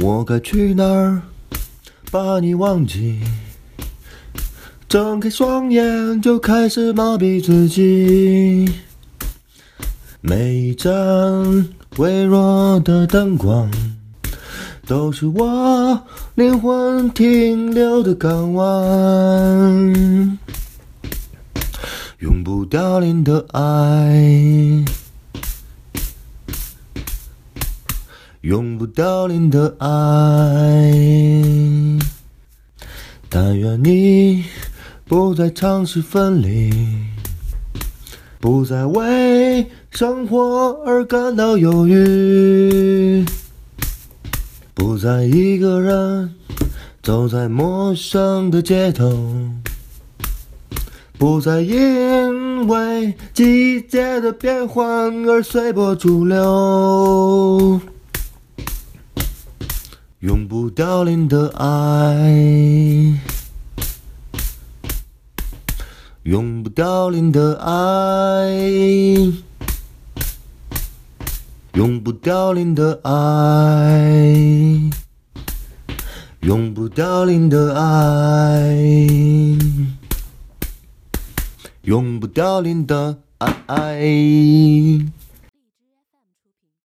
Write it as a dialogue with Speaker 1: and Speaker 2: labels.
Speaker 1: 我该去哪儿把你忘记？睁开双眼就开始麻痹自己。每一盏微弱的灯光，都是我灵魂停留的港湾。永不凋零的爱。永不凋零的爱，但愿你不再尝试分离，不再为生活而感到忧郁，不再一个人走在陌生的街头，不再因为季节的变换而随波逐流。永不凋零的爱，永不凋零的爱，永不凋零的爱，永不凋零的爱，永不凋零的爱。